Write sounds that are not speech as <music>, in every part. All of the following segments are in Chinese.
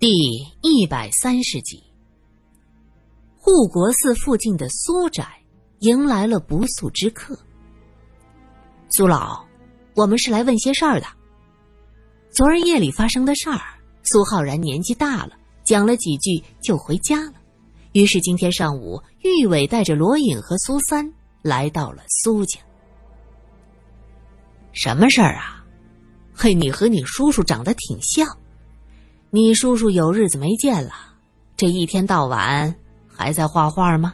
第一百三十集，护国寺附近的苏宅迎来了不速之客。苏老，我们是来问些事儿的。昨儿夜里发生的事儿，苏浩然年纪大了，讲了几句就回家了。于是今天上午，玉伟带着罗隐和苏三来到了苏家。什么事儿啊？嘿，你和你叔叔长得挺像。你叔叔有日子没见了，这一天到晚还在画画吗？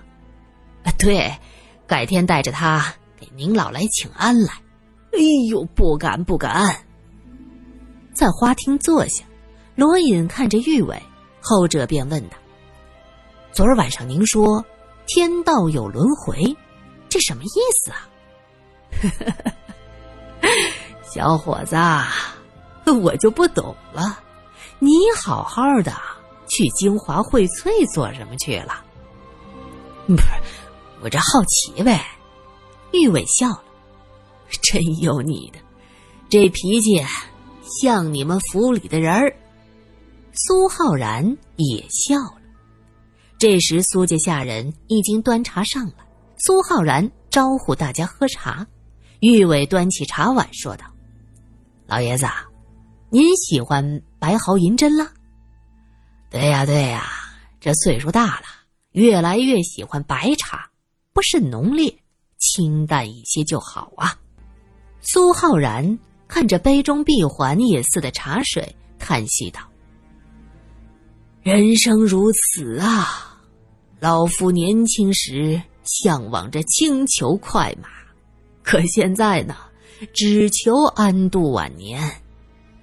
啊，对，改天带着他给您老来请安来。哎呦，不敢不敢。在花厅坐下，罗隐看着玉伟，后者便问道：“昨儿晚上您说天道有轮回，这什么意思啊？” <laughs> 小伙子，我就不懂了。你好好的去京华荟萃做什么去了？不是，我这好奇呗。玉伟笑了，真有你的，这脾气像你们府里的人儿。苏浩然也笑了。这时，苏家下人已经端茶上来，苏浩然招呼大家喝茶。玉伟端起茶碗说道：“老爷子。”您喜欢白毫银针了？对呀，对呀，这岁数大了，越来越喜欢白茶，不甚浓烈，清淡一些就好啊。苏浩然看着杯中闭环也似的茶水，叹息道：“人生如此啊，老夫年轻时向往着轻裘快马，可现在呢，只求安度晚年。”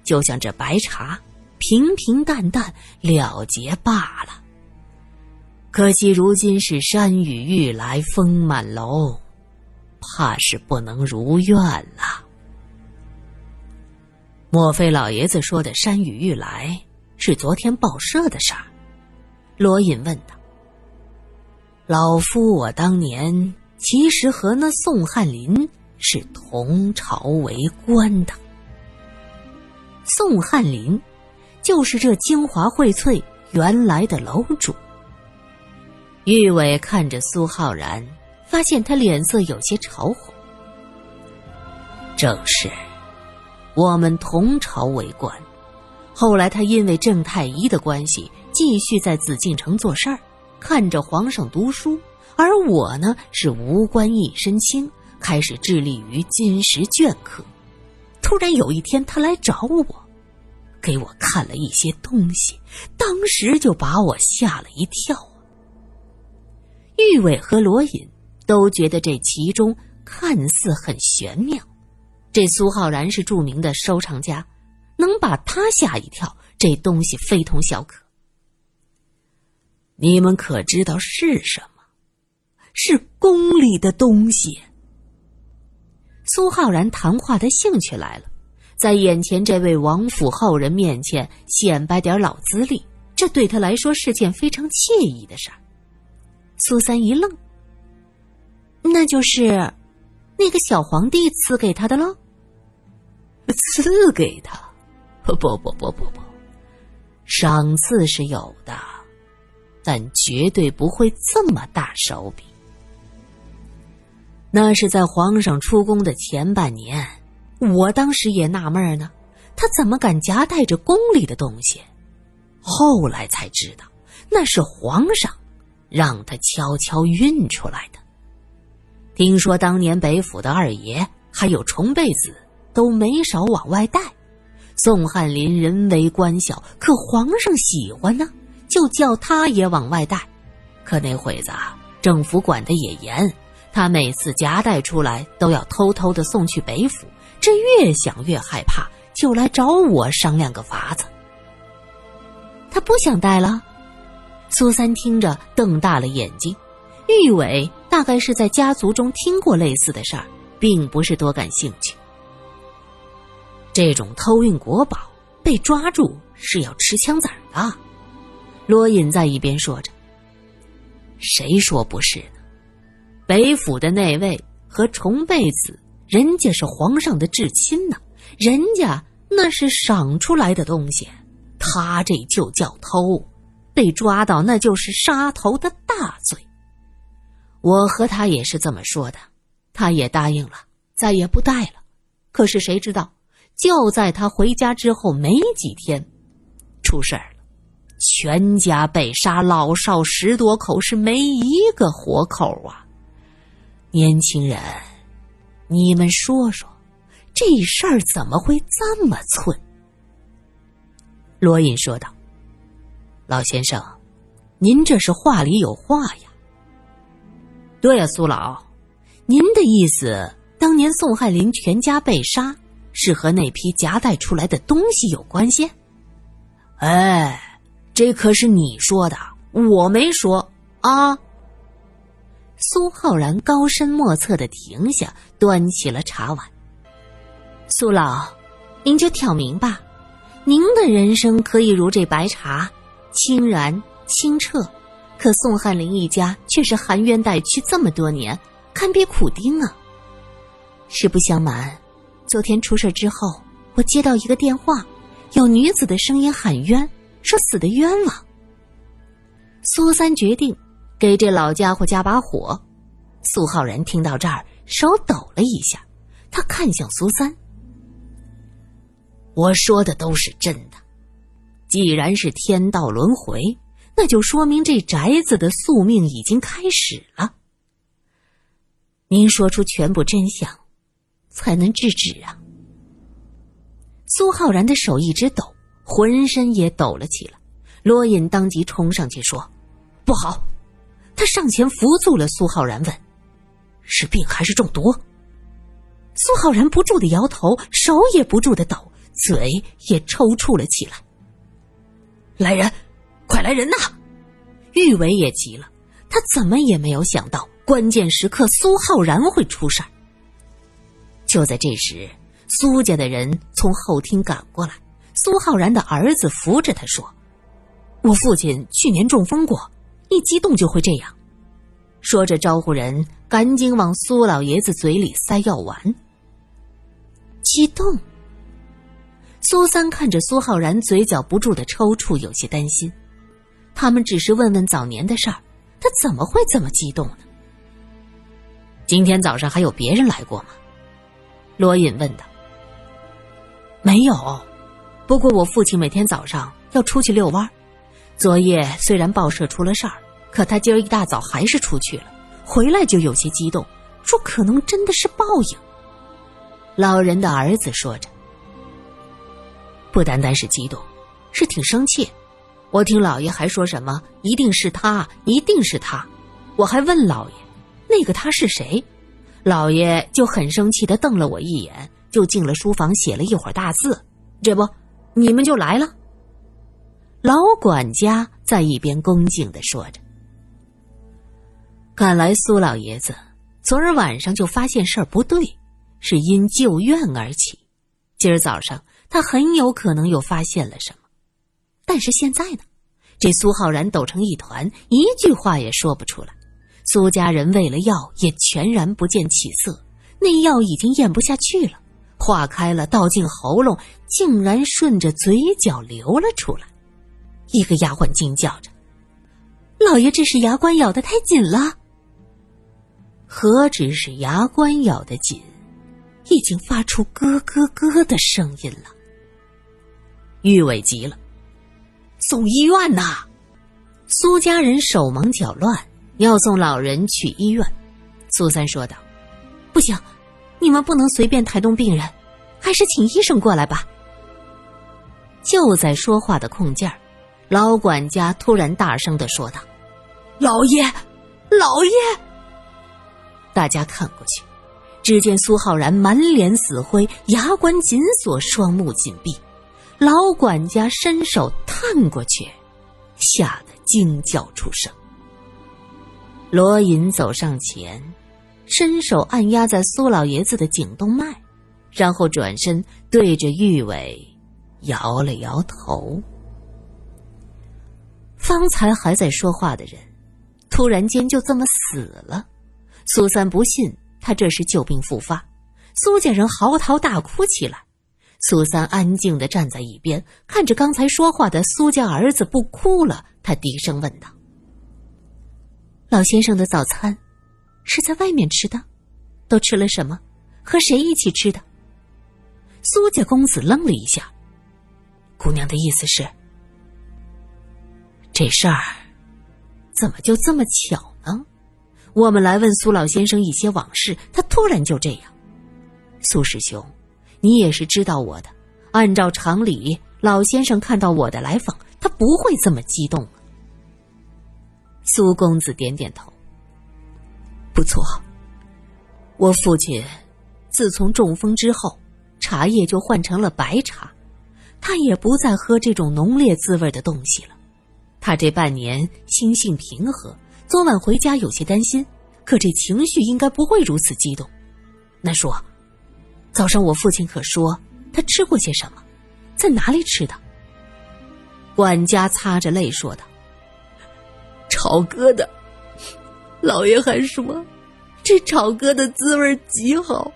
就像这白茶，平平淡淡了结罢了。可惜如今是山雨欲来风满楼，怕是不能如愿了。莫非老爷子说的山雨欲来是昨天报社的事儿？罗隐问道。老夫我当年其实和那宋翰林是同朝为官的。宋翰林，就是这京华荟萃原来的楼主。玉伟看着苏浩然，发现他脸色有些潮红。正是，我们同朝为官，后来他因为郑太医的关系，继续在紫禁城做事儿，看着皇上读书；而我呢，是无官一身轻，开始致力于金石镌刻。突然有一天，他来找我，给我看了一些东西，当时就把我吓了一跳。玉伟和罗隐都觉得这其中看似很玄妙。这苏浩然是著名的收藏家，能把他吓一跳，这东西非同小可。你们可知道是什么？是宫里的东西。苏浩然谈话的兴趣来了，在眼前这位王府后人面前显摆点老资历，这对他来说是件非常惬意的事儿。苏三一愣：“那就是那个小皇帝赐给他的喽？赐给他？不不不不不，赏赐是有的，但绝对不会这么大手笔。”那是在皇上出宫的前半年，我当时也纳闷呢，他怎么敢夹带着宫里的东西？后来才知道，那是皇上让他悄悄运出来的。听说当年北府的二爷还有重贝子都没少往外带，宋翰林人为官小，可皇上喜欢呢，就叫他也往外带。可那会子政府管的也严。他每次夹带出来都要偷偷的送去北府，这越想越害怕，就来找我商量个法子。他不想带了。苏三听着瞪大了眼睛。玉伟大概是在家族中听过类似的事儿，并不是多感兴趣。这种偷运国宝被抓住是要吃枪子儿的。罗隐在一边说着：“谁说不是？”北府的那位和重贝子，人家是皇上的至亲呢，人家那是赏出来的东西，他这就叫偷，被抓到那就是杀头的大罪。我和他也是这么说的，他也答应了，再也不带了。可是谁知道，就在他回家之后没几天，出事儿了，全家被杀，老少十多口是没一个活口啊！年轻人，你们说说，这事儿怎么会这么寸？罗隐说道：“老先生，您这是话里有话呀。”对呀，苏老，您的意思，当年宋翰林全家被杀，是和那批夹带出来的东西有关系？哎，这可是你说的，我没说啊。苏浩然高深莫测的停下，端起了茶碗。苏老，您就挑明吧。您的人生可以如这白茶，清然清澈；可宋翰林一家却是含冤待屈这么多年，堪比苦丁啊。实不相瞒，昨天出事之后，我接到一个电话，有女子的声音喊冤，说死的冤枉。苏三决定给这老家伙加把火。苏浩然听到这儿，手抖了一下，他看向苏三。我说的都是真的，既然是天道轮回，那就说明这宅子的宿命已经开始了。您说出全部真相，才能制止啊！苏浩然的手一直抖，浑身也抖了起来。罗隐当即冲上去说：“不好！”他上前扶住了苏浩然，问：“是病还是中毒？”苏浩然不住的摇头，手也不住的抖。嘴也抽搐了起来。来人，快来人呐！玉伟也急了，他怎么也没有想到，关键时刻苏浩然会出事儿。就在这时，苏家的人从后厅赶过来，苏浩然的儿子扶着他说：“我父亲去年中风过，一激动就会这样。”说着招呼人赶紧往苏老爷子嘴里塞药丸。激动。苏三看着苏浩然，嘴角不住的抽搐，有些担心。他们只是问问早年的事儿，他怎么会这么激动呢？今天早上还有别人来过吗？罗隐问道。没有，不过我父亲每天早上要出去遛弯昨夜虽然报社出了事儿，可他今儿一大早还是出去了，回来就有些激动，说可能真的是报应。老人的儿子说着。不单单是激动，是挺生气。我听老爷还说什么“一定是他，一定是他”，我还问老爷那个他是谁，老爷就很生气的瞪了我一眼，就进了书房写了一会儿大字。这不，你们就来了。老管家在一边恭敬的说着：“看来苏老爷子昨儿晚上就发现事儿不对，是因旧怨而起，今儿早上。”他很有可能又发现了什么，但是现在呢？这苏浩然抖成一团，一句话也说不出来。苏家人喂了药，也全然不见起色。那药已经咽不下去了，化开了，倒进喉咙，竟然顺着嘴角流了出来。一个丫鬟惊叫着：“老爷，这是牙关咬得太紧了。”何止是牙关咬得紧，已经发出咯咯咯的声音了。玉伟急了，送医院呐！苏家人手忙脚乱，要送老人去医院。苏三说道：“不行，你们不能随便抬动病人，还是请医生过来吧。”就在说话的空间儿，老管家突然大声的说道：“老爷，老爷！”大家看过去，只见苏浩然满脸死灰，牙关紧锁，双目紧闭。老管家伸手探过去，吓得惊叫出声。罗隐走上前，伸手按压在苏老爷子的颈动脉，然后转身对着玉伟摇了摇头。方才还在说话的人，突然间就这么死了。苏三不信他这是旧病复发，苏家人嚎啕大哭起来。苏三安静的站在一边，看着刚才说话的苏家儿子不哭了，他低声问道：“老先生的早餐是在外面吃的，都吃了什么？和谁一起吃的？”苏家公子愣了一下，姑娘的意思是，这事儿怎么就这么巧呢？我们来问苏老先生一些往事，他突然就这样。苏师兄，你也是知道我的。按照常理，老先生看到我的来访，他不会这么激动。苏公子点点头。不错，我父亲自从中风之后，茶叶就换成了白茶，他也不再喝这种浓烈滋味的东西了。他这半年心性平和。昨晚回家有些担心，可这情绪应该不会如此激动。难说，早上我父亲可说他吃过些什么，在哪里吃的？管家擦着泪说道：“炒疙瘩，老爷还说这炒疙瘩滋味极好，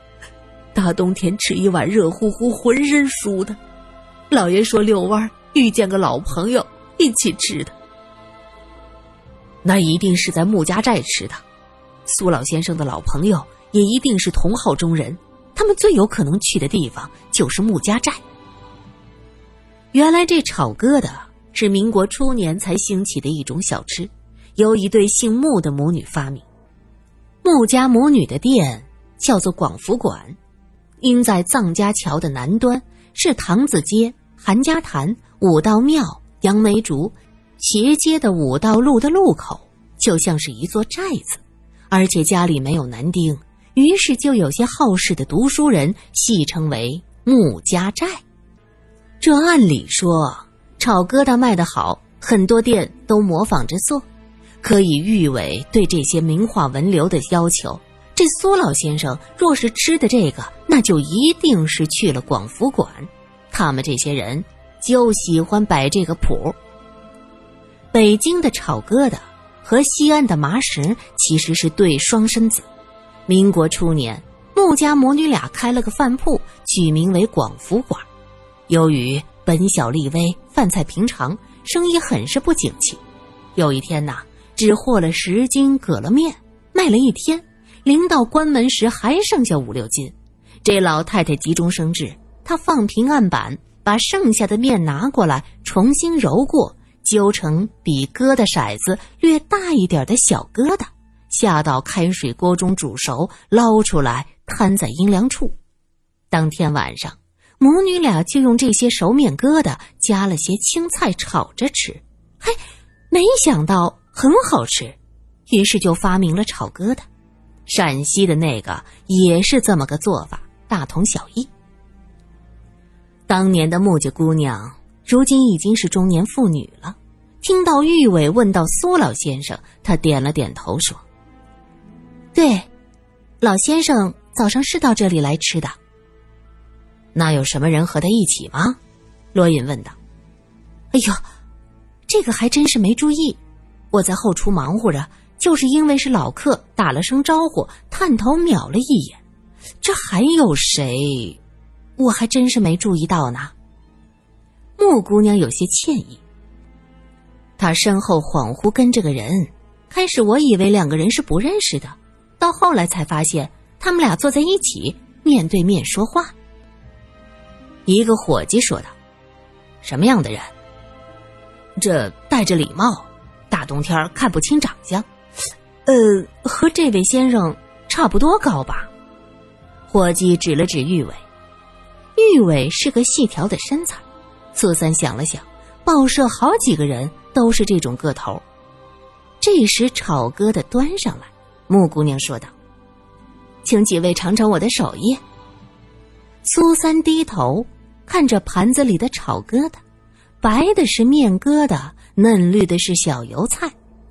大冬天吃一碗热乎乎、浑身舒的。老爷说遛弯遇见个老朋友一起吃的。”那一定是在穆家寨吃的，苏老先生的老朋友也一定是同号中人，他们最有可能去的地方就是穆家寨。原来这炒疙瘩是民国初年才兴起的一种小吃，由一对姓穆的母女发明。穆家母女的店叫做广福馆，因在藏家桥的南端，是唐子街、韩家潭、武道庙、杨梅竹。斜街的五道路的路口就像是一座寨子，而且家里没有男丁，于是就有些好事的读书人戏称为“穆家寨”。这按理说，炒疙瘩卖得好，很多店都模仿着做。可以誉为对这些名画文流的要求，这苏老先生若是吃的这个，那就一定是去了广福馆。他们这些人就喜欢摆这个谱。北京的炒疙瘩和西安的麻食其实是对双生子。民国初年，穆家母女俩开了个饭铺，取名为广福馆。由于本小利微，饭菜平常，生意很是不景气。有一天呐，只和了十斤葛了面，卖了一天，临到关门时还剩下五六斤。这老太太急中生智，她放平案板，把剩下的面拿过来，重新揉过。揪成比疙瘩骰子略大一点的小疙瘩，下到开水锅中煮熟，捞出来摊在阴凉处。当天晚上，母女俩就用这些熟面疙瘩加了些青菜炒着吃。嘿，没想到很好吃，于是就发明了炒疙瘩。陕西的那个也是这么个做法，大同小异。当年的木家姑娘。如今已经是中年妇女了，听到玉伟问到苏老先生，他点了点头说：“对，老先生早上是到这里来吃的。那有什么人和他一起吗？”罗隐问道。“哎呦，这个还真是没注意，我在后厨忙活着，就是因为是老客，打了声招呼，探头瞄了一眼，这还有谁？我还真是没注意到呢。”穆姑娘有些歉意，他身后恍惚跟着个人。开始我以为两个人是不认识的，到后来才发现他们俩坐在一起，面对面说话。一个伙计说道：“什么样的人？这戴着礼帽，大冬天看不清长相。呃，和这位先生差不多高吧？”伙计指了指玉伟，玉伟是个细条的身材。苏三想了想，报社好几个人都是这种个头。这时炒疙瘩端上来，穆姑娘说道：“请几位尝尝我的手艺。”苏三低头看着盘子里的炒疙瘩，白的是面疙瘩，嫩绿的是小油菜，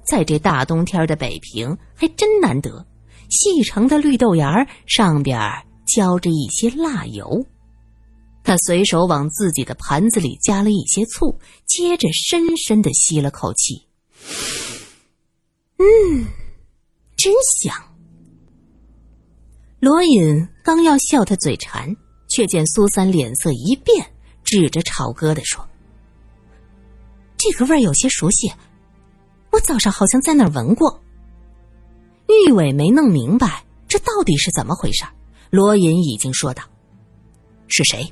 在这大冬天的北平还真难得。细长的绿豆芽上边浇着一些辣油。他随手往自己的盘子里加了一些醋，接着深深的吸了口气。嗯，真香。罗隐刚要笑他嘴馋，却见苏三脸色一变，指着炒疙瘩说：“这个味儿有些熟悉，我早上好像在那儿闻过。”玉伟没弄明白这到底是怎么回事，罗隐已经说道：“是谁？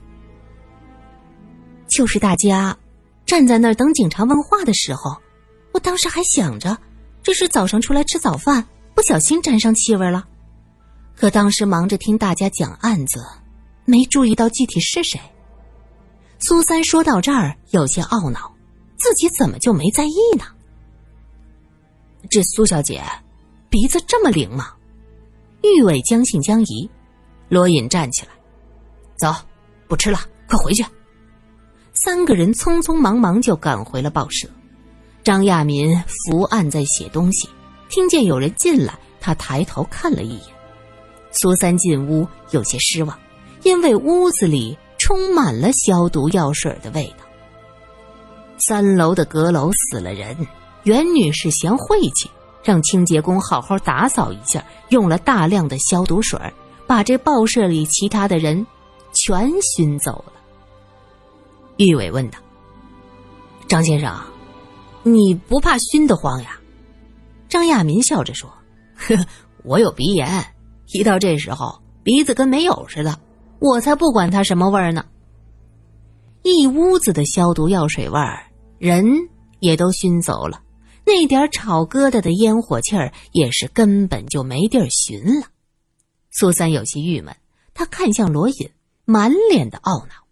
就是大家站在那儿等警察问话的时候，我当时还想着这是早上出来吃早饭，不小心沾上气味了。可当时忙着听大家讲案子，没注意到具体是谁。”苏三说到这儿有些懊恼，自己怎么就没在意呢？这苏小姐。鼻子这么灵吗？玉伟将信将疑。罗隐站起来，走，不吃了，快回去。三个人匆匆忙忙就赶回了报社。张亚民伏案在写东西，听见有人进来，他抬头看了一眼。苏三进屋有些失望，因为屋子里充满了消毒药水的味道。三楼的阁楼死了人，袁女士嫌晦气。让清洁工好好打扫一下，用了大量的消毒水，把这报社里其他的人全熏走了。玉伟问道：“张先生，你不怕熏得慌呀？”张亚民笑着说：“呵，我有鼻炎，一到这时候鼻子跟没有似的，我才不管它什么味儿呢。”一屋子的消毒药水味儿，人也都熏走了。那点炒疙瘩的烟火气儿也是根本就没地儿寻了。苏三有些郁闷，他看向罗隐，满脸的懊恼。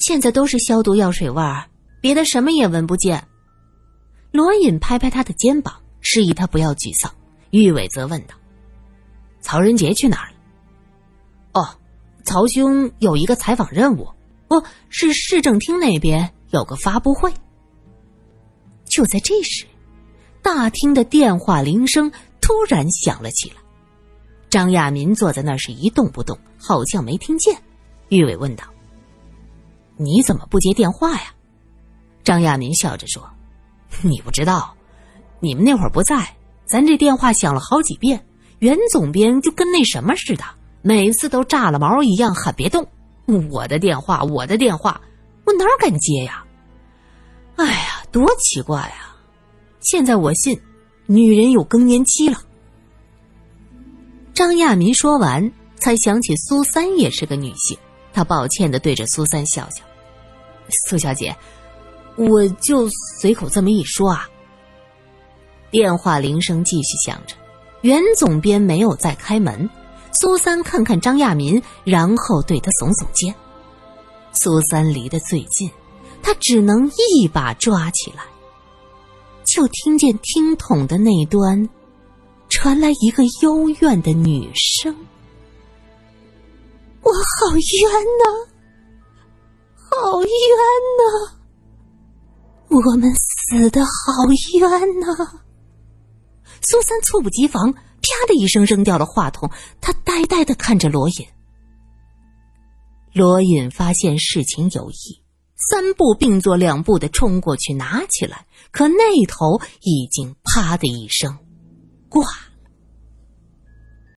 现在都是消毒药水味儿，别的什么也闻不见。罗隐拍拍他的肩膀，示意他不要沮丧。玉伟则问道：“曹仁杰去哪儿了？”“哦，曹兄有一个采访任务，不是市政厅那边有个发布会。”就在这时，大厅的电话铃声突然响了起来。张亚民坐在那儿是一动不动，好像没听见。玉伟问道：“你怎么不接电话呀？”张亚民笑着说：“ <laughs> 你不知道，你们那会儿不在，咱这电话响了好几遍，袁总编就跟那什么似的，每次都炸了毛一样喊别动。我的电话，我的电话，我哪敢接呀？哎呀！”多奇怪呀！现在我信，女人有更年期了。张亚民说完，才想起苏三也是个女性，他抱歉的对着苏三笑笑：“苏小姐，我就随口这么一说啊。”电话铃声继续响着，袁总编没有再开门。苏三看看张亚民，然后对他耸耸肩。苏三离得最近。他只能一把抓起来，就听见听筒的那端传来一个幽怨的女声：“我好冤呐，好冤呐，我们死的好冤呐！”苏三猝不及防，啪的一声扔掉了话筒，他呆呆的看着罗隐。罗隐发现事情有异。三步并作两步的冲过去拿起来，可那头已经啪的一声挂。